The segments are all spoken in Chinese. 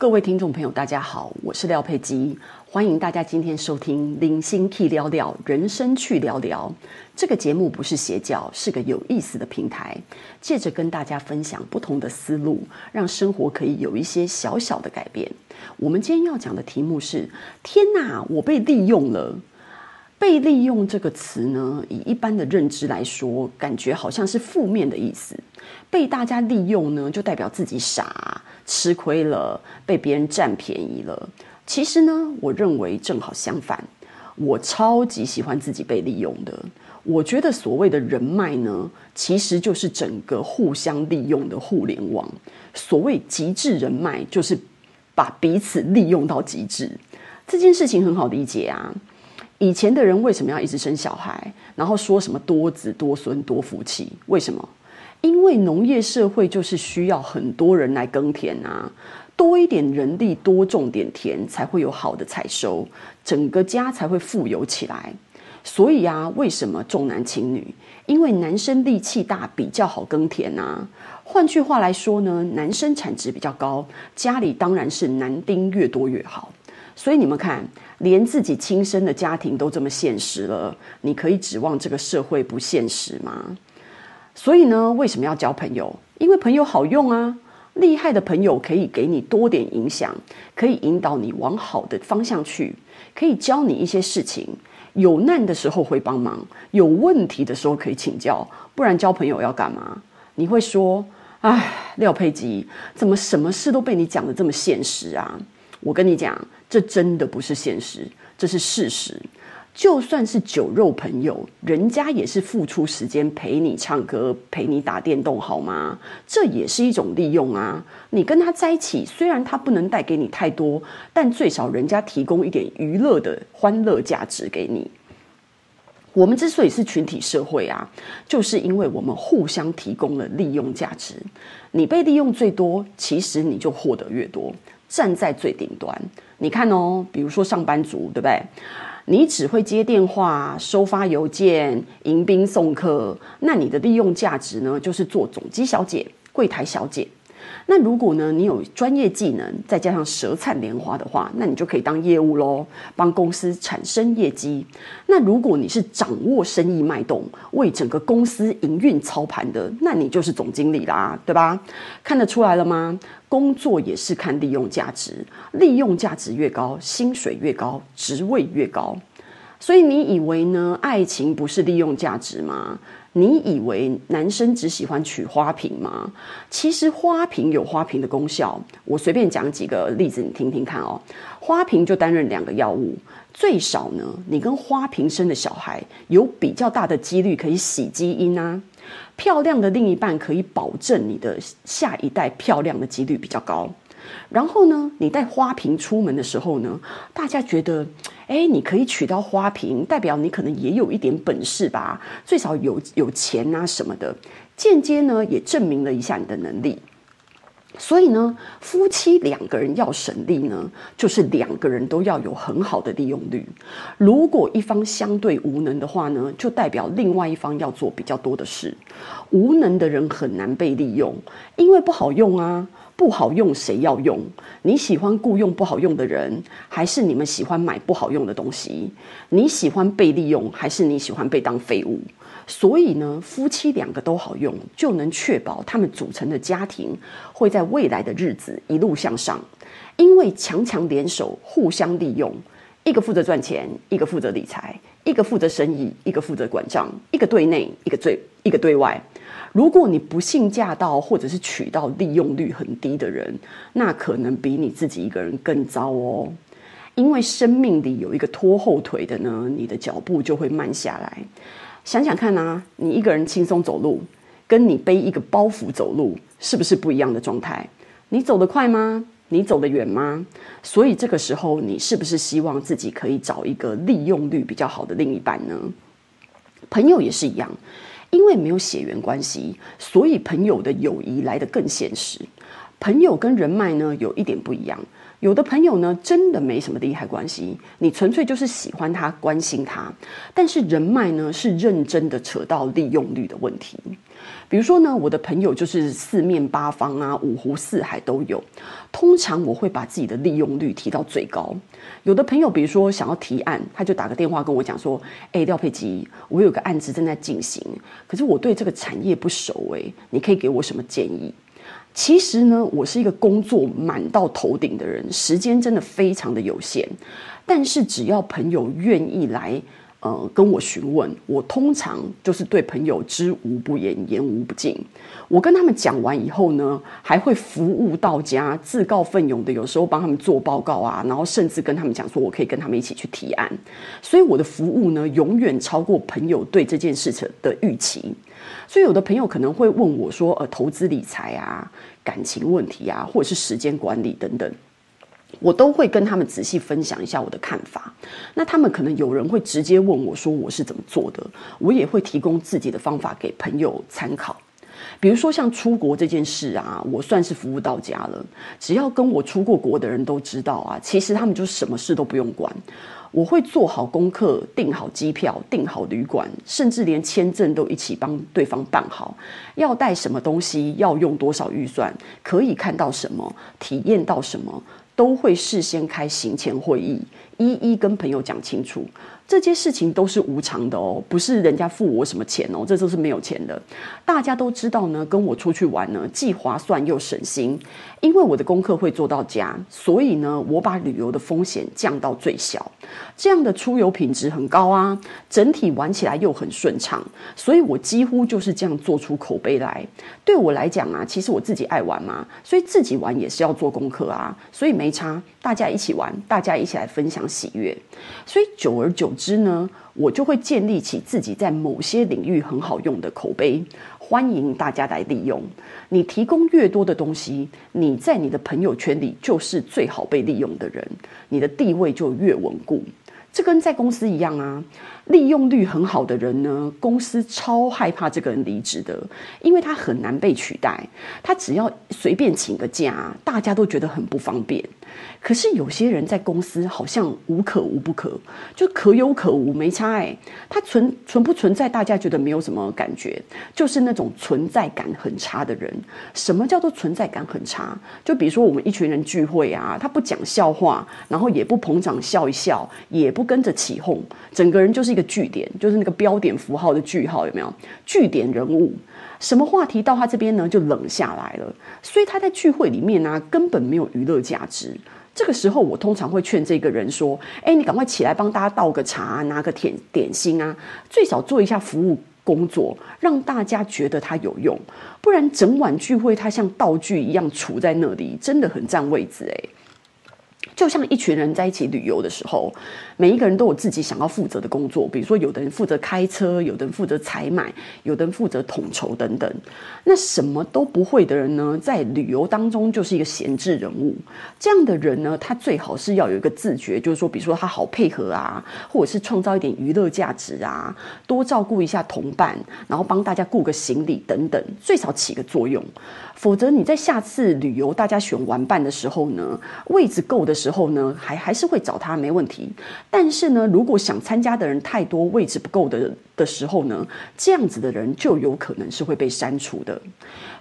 各位听众朋友，大家好，我是廖佩基，欢迎大家今天收听《零星 key 聊聊人生去聊聊》这个节目，不是邪教，是个有意思的平台，借着跟大家分享不同的思路，让生活可以有一些小小的改变。我们今天要讲的题目是：天哪，我被利用了。被利用这个词呢，以一般的认知来说，感觉好像是负面的意思。被大家利用呢，就代表自己傻、吃亏了，被别人占便宜了。其实呢，我认为正好相反，我超级喜欢自己被利用的。我觉得所谓的人脉呢，其实就是整个互相利用的互联网。所谓极致人脉，就是把彼此利用到极致。这件事情很好理解啊。以前的人为什么要一直生小孩，然后说什么多子多孙多福气？为什么？因为农业社会就是需要很多人来耕田啊，多一点人力，多种点田，才会有好的采收，整个家才会富有起来。所以啊，为什么重男轻女？因为男生力气大，比较好耕田啊。换句话来说呢，男生产值比较高，家里当然是男丁越多越好。所以你们看，连自己亲生的家庭都这么现实了，你可以指望这个社会不现实吗？所以呢，为什么要交朋友？因为朋友好用啊，厉害的朋友可以给你多点影响，可以引导你往好的方向去，可以教你一些事情。有难的时候会帮忙，有问题的时候可以请教。不然交朋友要干嘛？你会说：“哎，廖佩吉，怎么什么事都被你讲得这么现实啊？”我跟你讲，这真的不是现实，这是事实。就算是酒肉朋友，人家也是付出时间陪你唱歌、陪你打电动，好吗？这也是一种利用啊！你跟他在一起，虽然他不能带给你太多，但最少人家提供一点娱乐的欢乐价值给你。我们之所以是群体社会啊，就是因为我们互相提供了利用价值。你被利用最多，其实你就获得越多。站在最顶端，你看哦，比如说上班族，对不对？你只会接电话、收发邮件、迎宾送客，那你的利用价值呢，就是做总机小姐、柜台小姐。那如果呢，你有专业技能，再加上舌灿莲花的话，那你就可以当业务喽，帮公司产生业绩。那如果你是掌握生意脉动，为整个公司营运操盘的，那你就是总经理啦，对吧？看得出来了吗？工作也是看利用价值，利用价值越高，薪水越高，职位越高。所以你以为呢？爱情不是利用价值吗？你以为男生只喜欢取花瓶吗？其实花瓶有花瓶的功效，我随便讲几个例子，你听听看哦。花瓶就担任两个药物，最少呢，你跟花瓶生的小孩有比较大的几率可以洗基因啊。漂亮的另一半可以保证你的下一代漂亮的几率比较高。然后呢，你带花瓶出门的时候呢，大家觉得，哎，你可以娶到花瓶，代表你可能也有一点本事吧，最少有有钱啊什么的。间接呢，也证明了一下你的能力。所以呢，夫妻两个人要省力呢，就是两个人都要有很好的利用率。如果一方相对无能的话呢，就代表另外一方要做比较多的事。无能的人很难被利用，因为不好用啊。不好用，谁要用？你喜欢雇佣不好用的人，还是你们喜欢买不好用的东西？你喜欢被利用，还是你喜欢被当废物？所以呢，夫妻两个都好用，就能确保他们组成的家庭会在未来的日子一路向上。因为强强联手，互相利用，一个负责赚钱，一个负责理财，一个负责生意，一个负责管账，一个对内，一个对一个对外。如果你不幸嫁到或者是娶到利用率很低的人，那可能比你自己一个人更糟哦。因为生命里有一个拖后腿的呢，你的脚步就会慢下来。想想看啊，你一个人轻松走路，跟你背一个包袱走路，是不是不一样的状态？你走得快吗？你走得远吗？所以这个时候，你是不是希望自己可以找一个利用率比较好的另一半呢？朋友也是一样。因为没有血缘关系，所以朋友的友谊来得更现实。朋友跟人脉呢，有一点不一样，有的朋友呢，真的没什么利害关系，你纯粹就是喜欢他、关心他。但是人脉呢，是认真的扯到利用率的问题。比如说呢，我的朋友就是四面八方啊，五湖四海都有。通常我会把自己的利用率提到最高。有的朋友，比如说想要提案，他就打个电话跟我讲说：“哎，廖佩吉，我有个案子正在进行，可是我对这个产业不熟，哎，你可以给我什么建议？”其实呢，我是一个工作满到头顶的人，时间真的非常的有限。但是只要朋友愿意来，呃，跟我询问，我通常就是对朋友知无不言，言无不尽。我跟他们讲完以后呢，还会服务到家，自告奋勇的，有时候帮他们做报告啊，然后甚至跟他们讲说，我可以跟他们一起去提案。所以我的服务呢，永远超过朋友对这件事情的预期。所以有的朋友可能会问我说：“呃，投资理财啊，感情问题啊，或者是时间管理等等，我都会跟他们仔细分享一下我的看法。那他们可能有人会直接问我说我是怎么做的，我也会提供自己的方法给朋友参考。比如说像出国这件事啊，我算是服务到家了。只要跟我出过国的人都知道啊，其实他们就什么事都不用管。”我会做好功课，订好机票，订好旅馆，甚至连签证都一起帮对方办好。要带什么东西，要用多少预算，可以看到什么，体验到什么，都会事先开行前会议，一一跟朋友讲清楚。这些事情都是无偿的哦，不是人家付我什么钱哦，这都是没有钱的。大家都知道呢，跟我出去玩呢，既划算又省心。因为我的功课会做到家，所以呢，我把旅游的风险降到最小。这样的出游品质很高啊，整体玩起来又很顺畅，所以我几乎就是这样做出口碑来。对我来讲啊，其实我自己爱玩嘛，所以自己玩也是要做功课啊，所以没差，大家一起玩，大家一起来分享喜悦。所以久而久之呢，我就会建立起自己在某些领域很好用的口碑。欢迎大家来利用。你提供越多的东西，你在你的朋友圈里就是最好被利用的人，你的地位就越稳固。这跟在公司一样啊，利用率很好的人呢，公司超害怕这个人离职的，因为他很难被取代。他只要随便请个假，大家都觉得很不方便。可是有些人在公司好像无可无不可，就可有可无，没差哎。他存存不存在，大家觉得没有什么感觉，就是那种存在感很差的人。什么叫做存在感很差？就比如说我们一群人聚会啊，他不讲笑话，然后也不捧场笑一笑，也不跟着起哄，整个人就是一个句点，就是那个标点符号的句号，有没有？句点人物，什么话题到他这边呢，就冷下来了。所以他在聚会里面呢、根本没有娱乐价值。这个时候，我通常会劝这个人说：“哎，你赶快起来帮大家倒个茶，拿个点点心啊，最少做一下服务工作，让大家觉得他有用。不然整晚聚会，他像道具一样杵在那里，真的很占位置哎。”就像一群人在一起旅游的时候，每一个人都有自己想要负责的工作，比如说有的人负责开车，有的人负责采买，有的人负责统筹等等。那什么都不会的人呢，在旅游当中就是一个闲置人物。这样的人呢，他最好是要有一个自觉，就是说，比如说他好配合啊，或者是创造一点娱乐价值啊，多照顾一下同伴，然后帮大家顾个行李等等，最少起个作用。否则你在下次旅游大家选玩伴的时候呢，位置够的时候后呢，还还是会找他没问题。但是呢，如果想参加的人太多，位置不够的的时候呢，这样子的人就有可能是会被删除的。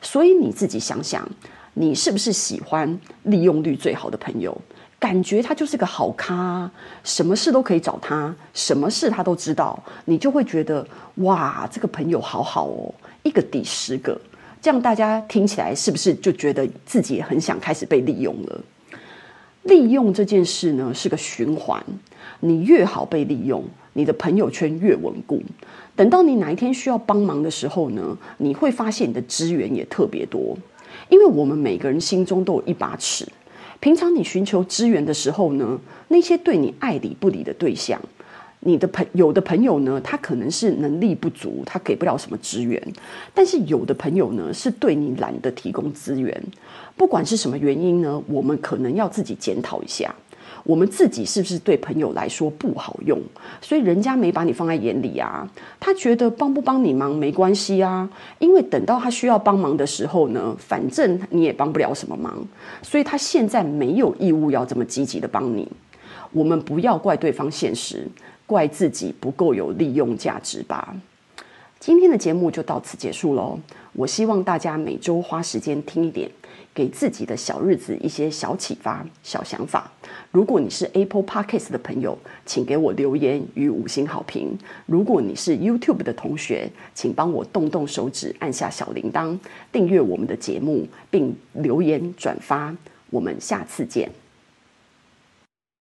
所以你自己想想，你是不是喜欢利用率最好的朋友？感觉他就是个好咖，什么事都可以找他，什么事他都知道，你就会觉得哇，这个朋友好好哦，一个抵十个。这样大家听起来是不是就觉得自己很想开始被利用了？利用这件事呢，是个循环，你越好被利用，你的朋友圈越稳固。等到你哪一天需要帮忙的时候呢，你会发现你的资源也特别多。因为我们每个人心中都有一把尺，平常你寻求资源的时候呢，那些对你爱理不理的对象。你的朋有的朋友呢，他可能是能力不足，他给不了什么资源；但是有的朋友呢，是对你懒得提供资源。不管是什么原因呢，我们可能要自己检讨一下。我们自己是不是对朋友来说不好用？所以人家没把你放在眼里啊，他觉得帮不帮你忙没关系啊，因为等到他需要帮忙的时候呢，反正你也帮不了什么忙，所以他现在没有义务要这么积极的帮你。我们不要怪对方现实，怪自己不够有利用价值吧。今天的节目就到此结束喽。我希望大家每周花时间听一点。给自己的小日子一些小启发、小想法。如果你是 Apple Podcast 的朋友，请给我留言与五星好评。如果你是 YouTube 的同学，请帮我动动手指，按下小铃铛，订阅我们的节目，并留言转发。我们下次见。